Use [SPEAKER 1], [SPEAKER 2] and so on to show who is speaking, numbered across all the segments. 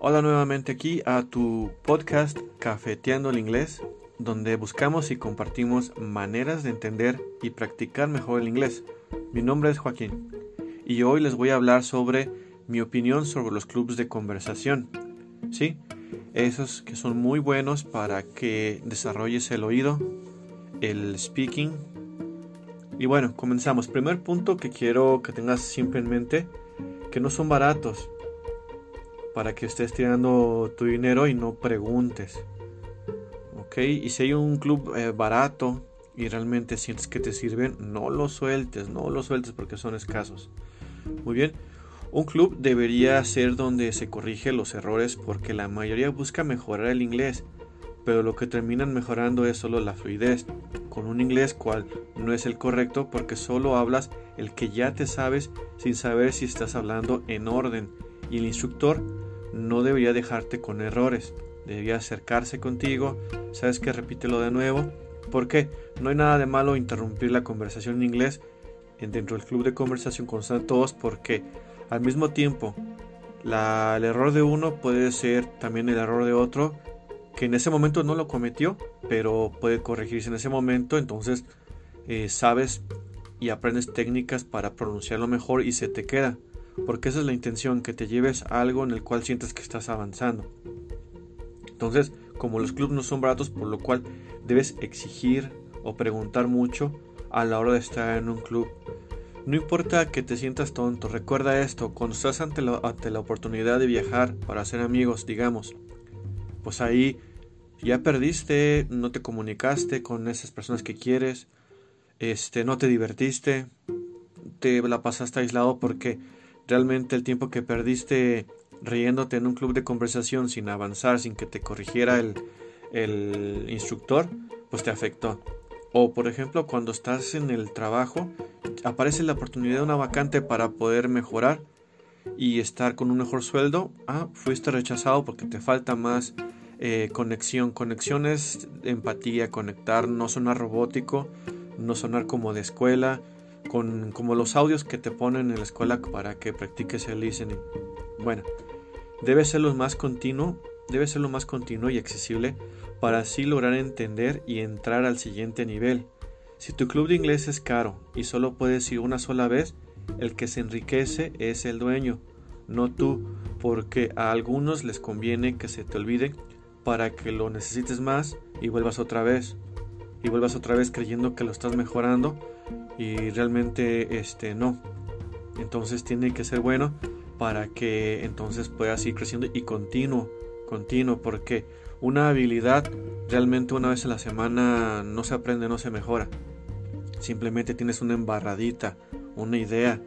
[SPEAKER 1] Hola nuevamente aquí a tu podcast Cafeteando el Inglés, donde buscamos y compartimos maneras de entender y practicar mejor el inglés. Mi nombre es Joaquín y hoy les voy a hablar sobre mi opinión sobre los clubes de conversación. Sí, esos que son muy buenos para que desarrolles el oído, el speaking. Y bueno, comenzamos. Primer punto que quiero que tengas siempre en mente, que no son baratos para que estés tirando tu dinero y no preguntes. ¿Ok? Y si hay un club eh, barato y realmente sientes que te sirven, no lo sueltes, no lo sueltes porque son escasos. Muy bien. Un club debería ser donde se corrige los errores porque la mayoría busca mejorar el inglés, pero lo que terminan mejorando es solo la fluidez, con un inglés cual no es el correcto porque solo hablas el que ya te sabes sin saber si estás hablando en orden y el instructor no debería dejarte con errores, debería acercarse contigo, sabes que repítelo de nuevo, porque no hay nada de malo interrumpir la conversación en inglés dentro del club de conversación constante todos porque al mismo tiempo el error de uno puede ser también el error de otro que en ese momento no lo cometió pero puede corregirse en ese momento. Entonces eh, sabes y aprendes técnicas para pronunciarlo mejor y se te queda porque esa es la intención, que te lleves a algo en el cual sientes que estás avanzando. Entonces, como los clubes no son baratos, por lo cual debes exigir o preguntar mucho a la hora de estar en un club. No importa que te sientas tonto, recuerda esto, cuando estás ante la, la oportunidad de viajar para hacer amigos, digamos, pues ahí ya perdiste, no te comunicaste con esas personas que quieres, este, no te divertiste, te la pasaste aislado porque realmente el tiempo que perdiste riéndote en un club de conversación sin avanzar, sin que te corrigiera el, instructor, pues te afectó. O por ejemplo, cuando estás en el trabajo, aparece la oportunidad de una vacante para poder mejorar y estar con un mejor sueldo. Ah, fuiste rechazado porque te falta más eh, conexión. Conexión es empatía, conectar, no sonar robótico, no sonar como de escuela, con como los audios que te ponen en la escuela para que practiques el listening. Bueno, debe ser lo más continuo, debe ser lo más continuo y accesible para así lograr entender y entrar al siguiente nivel. Si tu club de inglés es caro y solo puedes ir una sola vez, el que se enriquece es el dueño, no tú, porque a algunos les conviene que se te olvide para que lo necesites más y vuelvas otra vez. Y vuelvas otra vez creyendo que lo estás mejorando y realmente este no. Entonces tiene que ser bueno para que entonces puedas ir creciendo y continuo, continuo, porque una habilidad realmente una vez a la semana no se aprende, no se mejora. Simplemente tienes una embarradita, una idea,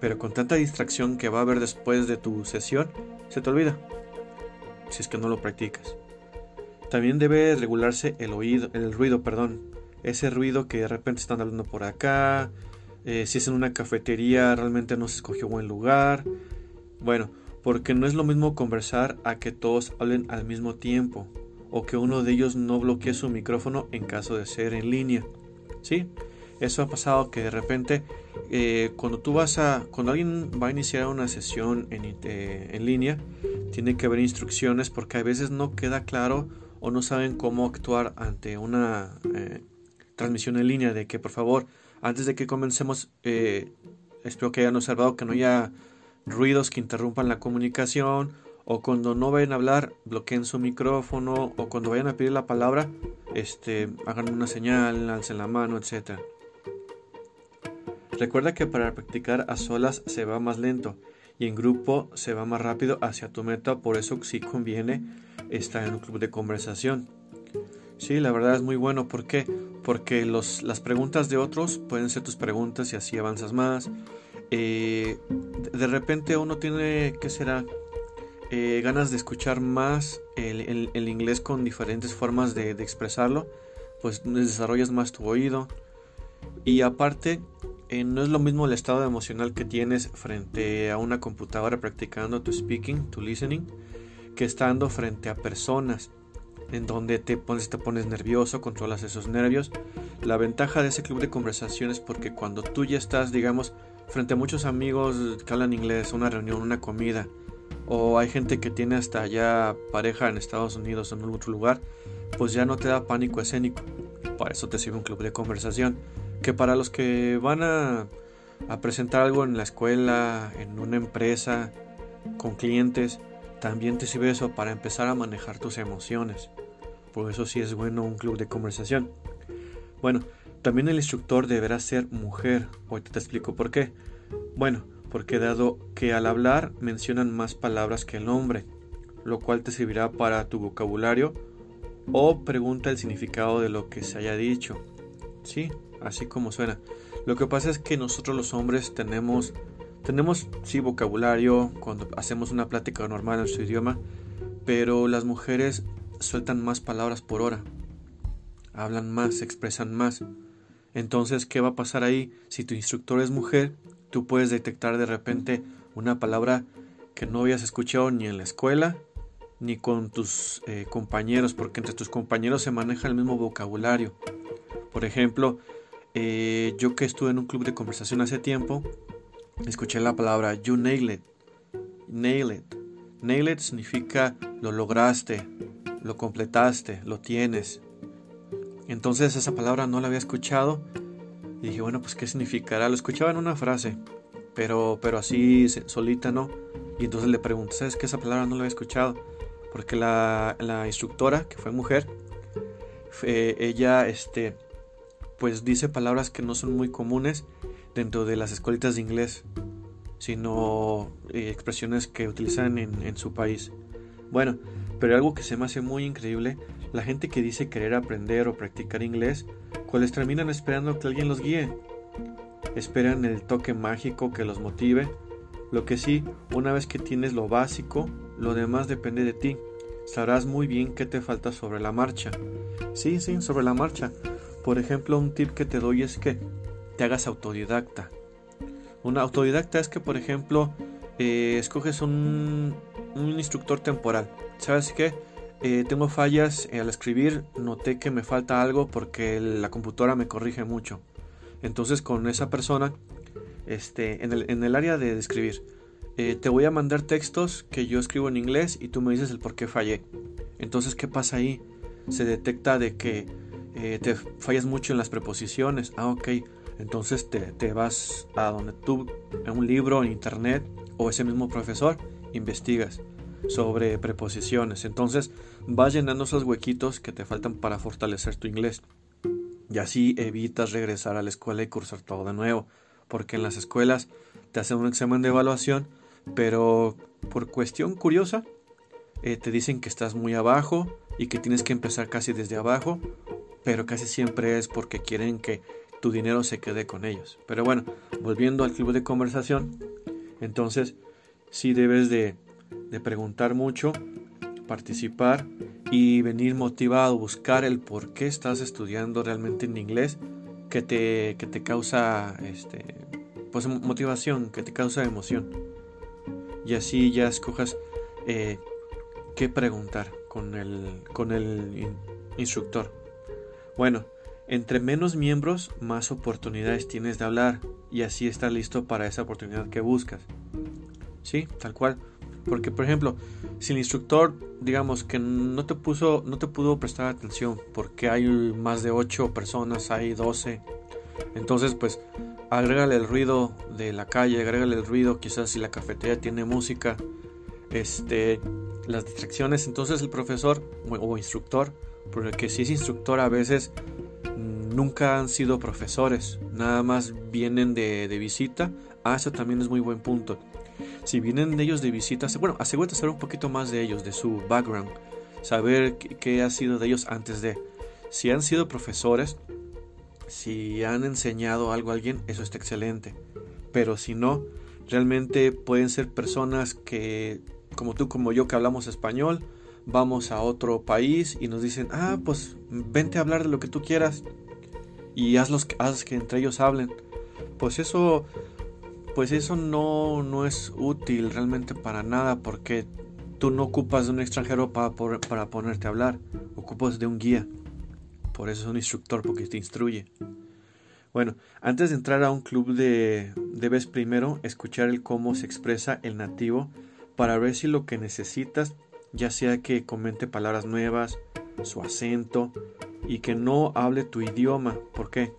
[SPEAKER 1] pero con tanta distracción que va a haber después de tu sesión, se te olvida. Si es que no lo practicas. También debe regularse el oído, el ruido, perdón ese ruido que de repente están hablando por acá, eh, si es en una cafetería realmente no se escogió buen lugar. Bueno, porque no es lo mismo conversar a que todos hablen al mismo tiempo o que uno de ellos no bloquee su micrófono en caso de ser en línea. ¿Sí? Eso ha pasado que de repente eh, cuando tú vas a, cuando alguien va a iniciar una sesión en, eh, en línea, tiene que haber instrucciones porque a veces no queda claro o no saben cómo actuar ante una transmisión en línea de que por favor, antes de que comencemos, eh, espero que hayan observado que no haya ruidos que interrumpan la comunicación o cuando no vayan a hablar bloqueen su micrófono o cuando vayan a pedir la palabra este hagan una señal alcen la mano etc recuerda que para practicar a solas se va más lento y en grupo se va más rápido hacia tu meta por eso sí conviene estar en un club de conversación Sí, la verdad es muy bueno. ¿Por qué? Porque los, las preguntas de otros pueden ser tus preguntas y así avanzas más. Eh, de repente uno tiene, ¿qué será? Eh, ganas de escuchar más el, el, inglés con diferentes formas de, de, expresarlo, pues desarrollas más tu oído. Y aparte, eh, no es lo mismo el estado emocional que tienes frente a una computadora practicando tu speaking, tu listening, que estando frente a personas en donde te pones, nervioso, controlas esos nervios. La ventaja de ese club de conversación es porque cuando tú ya estás, digamos, frente a muchos amigos que hablan inglés, una reunión, una comida, o hay gente que tiene hasta ya pareja en Estados Unidos o en otro lugar, pues ya no te da pánico escénico. Para eso te sirve un club de conversación, que para los que van a presentar algo en la escuela, en una empresa, con clientes, también te sirve eso para empezar a manejar tus emociones. Por eso sí es bueno un club de conversación. Bueno, también el instructor deberá ser mujer. Hoy te explico por qué. Bueno, porque dado que al hablar mencionan más palabras que el hombre, lo cual te servirá para tu vocabulario o pregunta el significado de lo que se haya dicho. Sí, así como suena. Lo que pasa es que nosotros los hombres tenemos tenemos sí vocabulario cuando hacemos una plática normal en su idioma, pero las mujeres sueltan más palabras por hora. Hablan más, expresan más. Entonces, ¿qué va a pasar ahí? Si tu instructor es mujer, tú puedes detectar de repente una palabra que no habías escuchado ni en la escuela ni con tus eh, compañeros, porque entre tus compañeros se maneja el mismo vocabulario. Por ejemplo, eh, yo que estuve en un club de conversación hace tiempo, escuché la palabra you nail it. Nail it. Nail it significa lo lograste, lo completaste, lo tienes. Entonces esa palabra no la había escuchado y dije, bueno, pues qué significará. Lo escuchaba en una frase, pero, pero así solita no. Y entonces le pregunté, ¿sabes qué? Esa palabra no la había escuchado. Porque la, la instructora, que fue mujer, ella, este, pues dice palabras que no son muy comunes dentro de las escuelitas de inglés, sino eh, expresiones que utilizan en, en su país. Bueno, pero algo que se me hace muy increíble, la gente que dice querer aprender o practicar inglés, cuales terminan esperando que alguien los guíe. Esperan el toque mágico que los motive. Lo que sí, una vez que tienes lo básico, lo demás depende de ti. Sabrás muy bien qué te falta sobre la marcha. Sí, sí, sobre la marcha. Por ejemplo, un tip que te doy es que te hagas autodidacta. Una autodidacta es que, por ejemplo, eh, escoges un, un, instructor temporal. ¿Sabes qué? Eh, tengo fallas al escribir, noté que me falta algo porque la computadora me corrige mucho. Entonces con esa persona, este, en, el, área de escribir, eh, te voy a mandar textos que yo escribo en inglés y tú me dices el por qué fallé. Entonces, ¿qué pasa ahí? Se detecta de que te fallas mucho en las preposiciones. Ah, ok. Entonces te, te vas a donde tú, en un libro, en internet, o ese mismo profesor, investigas sobre preposiciones. Entonces vas llenando esos huequitos que te faltan para fortalecer tu inglés. Y así evitas regresar a la escuela y cursar todo de nuevo. Porque en las escuelas te hacen un examen de evaluación, pero por cuestión curiosa eh, te dicen que estás muy abajo y que tienes que empezar casi desde abajo, pero casi siempre es porque quieren que tu dinero se quede con ellos. Pero bueno, volviendo al club de conversación, entonces sí debes de, preguntar mucho, participar y venir motivado, buscar el por qué estás estudiando realmente en inglés que te, que te causa este, pues, motivación, que te causa emoción. Y así ya escojas eh, qué preguntar con el, con el instructor. Bueno, entre menos miembros, más oportunidades tienes de hablar y así estás listo para esa oportunidad que buscas. Sí, tal cual. Porque, por ejemplo, si el instructor, digamos, que no te puso, no te pudo prestar atención porque hay más de 8 personas, hay 12, entonces, pues, agrégale el ruido de la calle, agrégale el ruido, quizás si la cafetería tiene música, este, las distracciones. Entonces, el profesor o instructor, porque si es instructor, a veces nunca han sido profesores, nada más vienen de, visita. Ah, eso también es muy buen punto. Si vienen de ellos de visita, bueno, asegúrate de saber un poquito más de ellos, de su background, saber qué, ha sido de ellos antes de. Si han sido profesores, si han enseñado algo a alguien, eso está excelente. Pero si no, realmente pueden ser personas que, como tú, como yo, que hablamos español, vamos a otro país y nos dicen, ah, pues vente a hablar de lo que tú quieras y hazlos, haz que entre ellos hablen. Pues eso, pues eso no, no es útil realmente para nada porque tú no ocupas de un extranjero para, para ponerte a hablar, ocupas de un guía. Por eso es un instructor, porque te instruye. Bueno, antes de entrar a un club de, debes primero escuchar el cómo se expresa el nativo para ver si lo que necesitas, ya sea que comente palabras nuevas, su acento y que no hable tu idioma. ¿Por qué?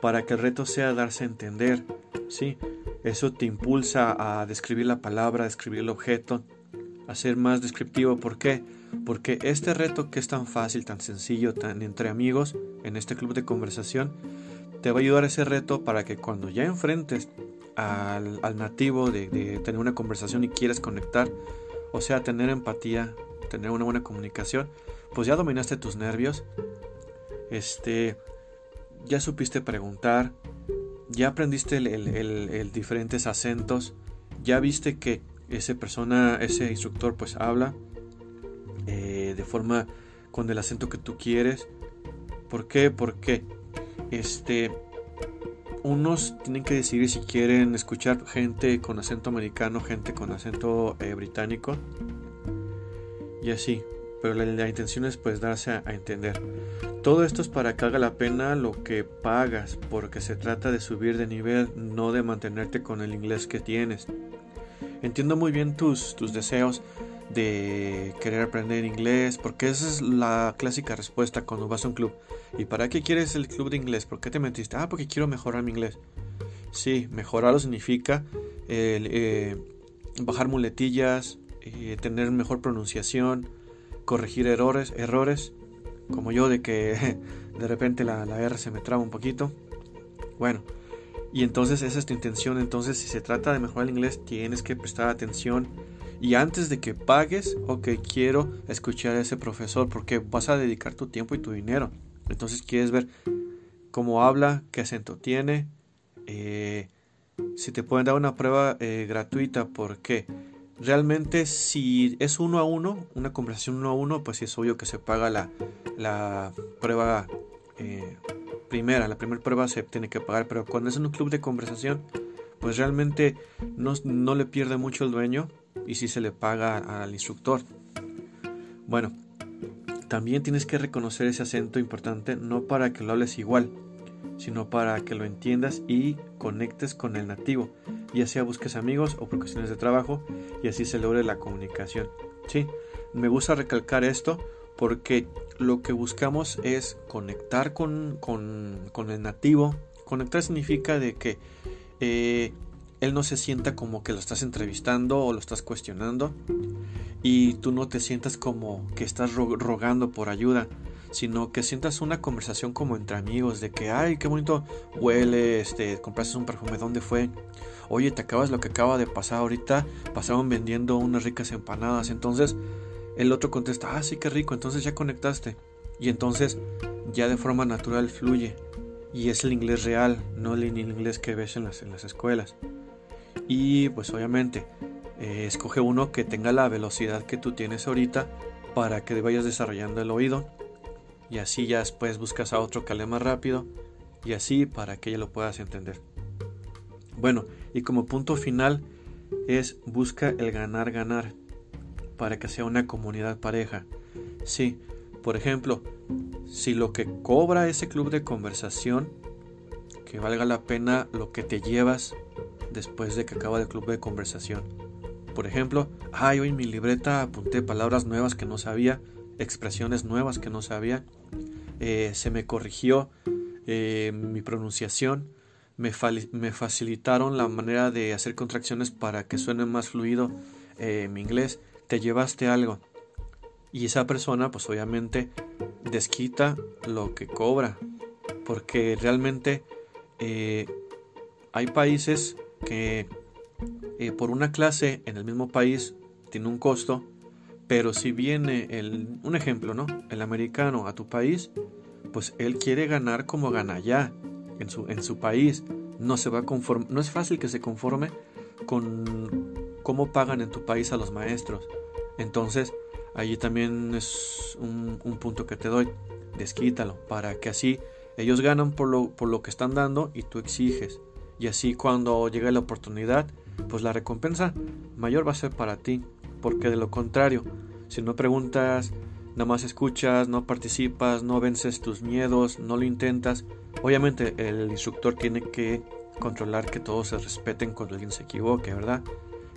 [SPEAKER 1] Para que el reto sea darse a entender. Sí, eso te impulsa a describir la palabra, a describir el objeto, a ser más descriptivo. ¿Por qué? Porque este reto que es tan fácil, tan sencillo, tan entre amigos, en este club de conversación, te va a ayudar ese reto para que cuando ya enfrentes al, nativo de, de, tener una conversación y quieres conectar, o sea, tener empatía, tener una buena comunicación, pues ya dominaste tus nervios, este, ya supiste preguntar, ya aprendiste el, diferentes acentos, ya viste que esa persona, ese instructor, pues habla eh, de forma con el acento que tú quieres. ¿Por qué? Porque este, unos tienen que decidir si quieren escuchar gente con acento americano, gente con acento eh, británico y así. Pero la, intención es pues darse a entender. Todo esto es para que haga la pena lo que pagas, porque se trata de subir de nivel, no de mantenerte con el inglés que tienes. Entiendo muy bien tus, tus deseos de querer aprender inglés, porque esa es la clásica respuesta cuando vas a un club. ¿Y para qué quieres el club de inglés? ¿Por qué te metiste? Ah, porque quiero mejorar mi inglés. Sí, mejorarlo significa eh, bajar muletillas, eh, tener mejor pronunciación, corregir errores, errores como yo, de que de repente la, R se me traba un poquito. Bueno, y entonces esa es tu intención. Entonces, si se trata de mejorar el inglés, tienes que prestar atención. Y antes de que pagues, ok, quiero escuchar a ese profesor porque vas a dedicar tu tiempo y tu dinero. Entonces, quieres ver cómo habla, qué acento tiene. Eh, si te pueden dar una prueba eh, gratuita, ¿por qué? realmente si es uno a uno, una conversación uno a uno, pues es obvio que se paga la, la prueba eh, primera, la primera prueba se tiene que pagar, pero cuando es en un club de conversación, pues realmente no, no le pierde mucho el dueño y si se le paga al instructor. Bueno, también tienes que reconocer ese acento importante, no para que lo hables igual, sino para que lo entiendas y conectes con el nativo, ya sea busques amigos o por cuestiones de trabajo y así se logre la comunicación. Sí, me gusta recalcar esto porque lo que buscamos es conectar con, con, el nativo. Conectar significa de que eh, él no se sienta como que lo estás entrevistando o lo estás cuestionando y tú no te sientas como que estás rogando por ayuda, sino que sientas una conversación como entre amigos, de que, ay, qué bonito huele, este, compraste un perfume, ¿dónde fue? Oye, te acabas lo que acaba de pasar ahorita, pasaron vendiendo unas ricas empanadas, entonces el otro contesta, ah, sí, qué rico, entonces ya conectaste. Y entonces ya de forma natural fluye. Y es el inglés real, no el inglés que ves en las, en las escuelas. Y pues obviamente, eh, escoge uno que tenga la velocidad que tú tienes ahorita para que vayas desarrollando el oído y así ya después buscas a otro que hable más rápido y así para que ya lo puedas entender. Bueno, y como punto final es busca el ganar ganar para que sea una comunidad pareja. Sí, por ejemplo, si lo que cobra ese club de conversación, que valga la pena lo que te llevas después de que acaba el club de conversación. Por ejemplo, ay, hoy en mi libreta apunté palabras nuevas que no sabía, expresiones nuevas que no sabía eh, se me corrigió eh, mi pronunciación, me, me, facilitaron la manera de hacer contracciones para que suene más fluido eh, mi inglés, te llevaste algo. Y esa persona pues obviamente desquita lo que cobra, porque realmente hay países que por una clase en el mismo país tiene un costo pero si viene el, un ejemplo, ¿no? El americano a tu país, pues él quiere ganar como gana allá, en su, en su país. No se va a no es fácil que se conforme con cómo pagan en tu país a los maestros. Entonces, allí también es un, un punto que te doy. Desquítalo, para que así ellos ganan por lo, por lo que están dando y tú exiges. Y así cuando llegue la oportunidad, pues la recompensa mayor va a ser para ti porque de lo contrario, si no preguntas, nada más escuchas, no participas, no vences tus miedos, no lo intentas, obviamente el instructor tiene que controlar que todos se respeten cuando alguien se equivoque, ¿verdad?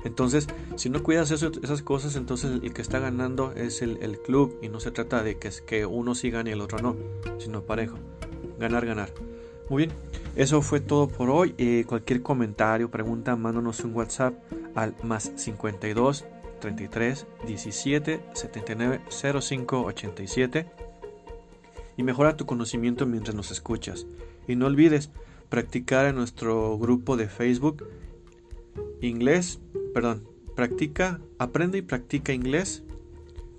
[SPEAKER 1] Entonces, si no cuidas esas cosas, entonces el que está ganando es el, club y no se trata de que, que uno sí gane y el otro no, sino parejo. Ganar, ganar. Muy bien, eso fue todo por hoy. Eh, cualquier comentario, pregunta, mándanos un WhatsApp al más 52 33 17 79 05 87 y mejora tu conocimiento mientras nos escuchas. Y no olvides practicar en nuestro grupo de Facebook inglés perdón, practica, aprende y practica inglés.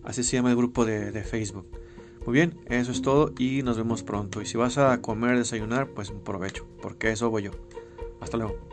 [SPEAKER 1] Así se llama el grupo de, de, Facebook. Muy bien, eso es todo y nos vemos pronto. Y si vas a comer, desayunar, pues provecho, porque eso voy yo. Hasta luego.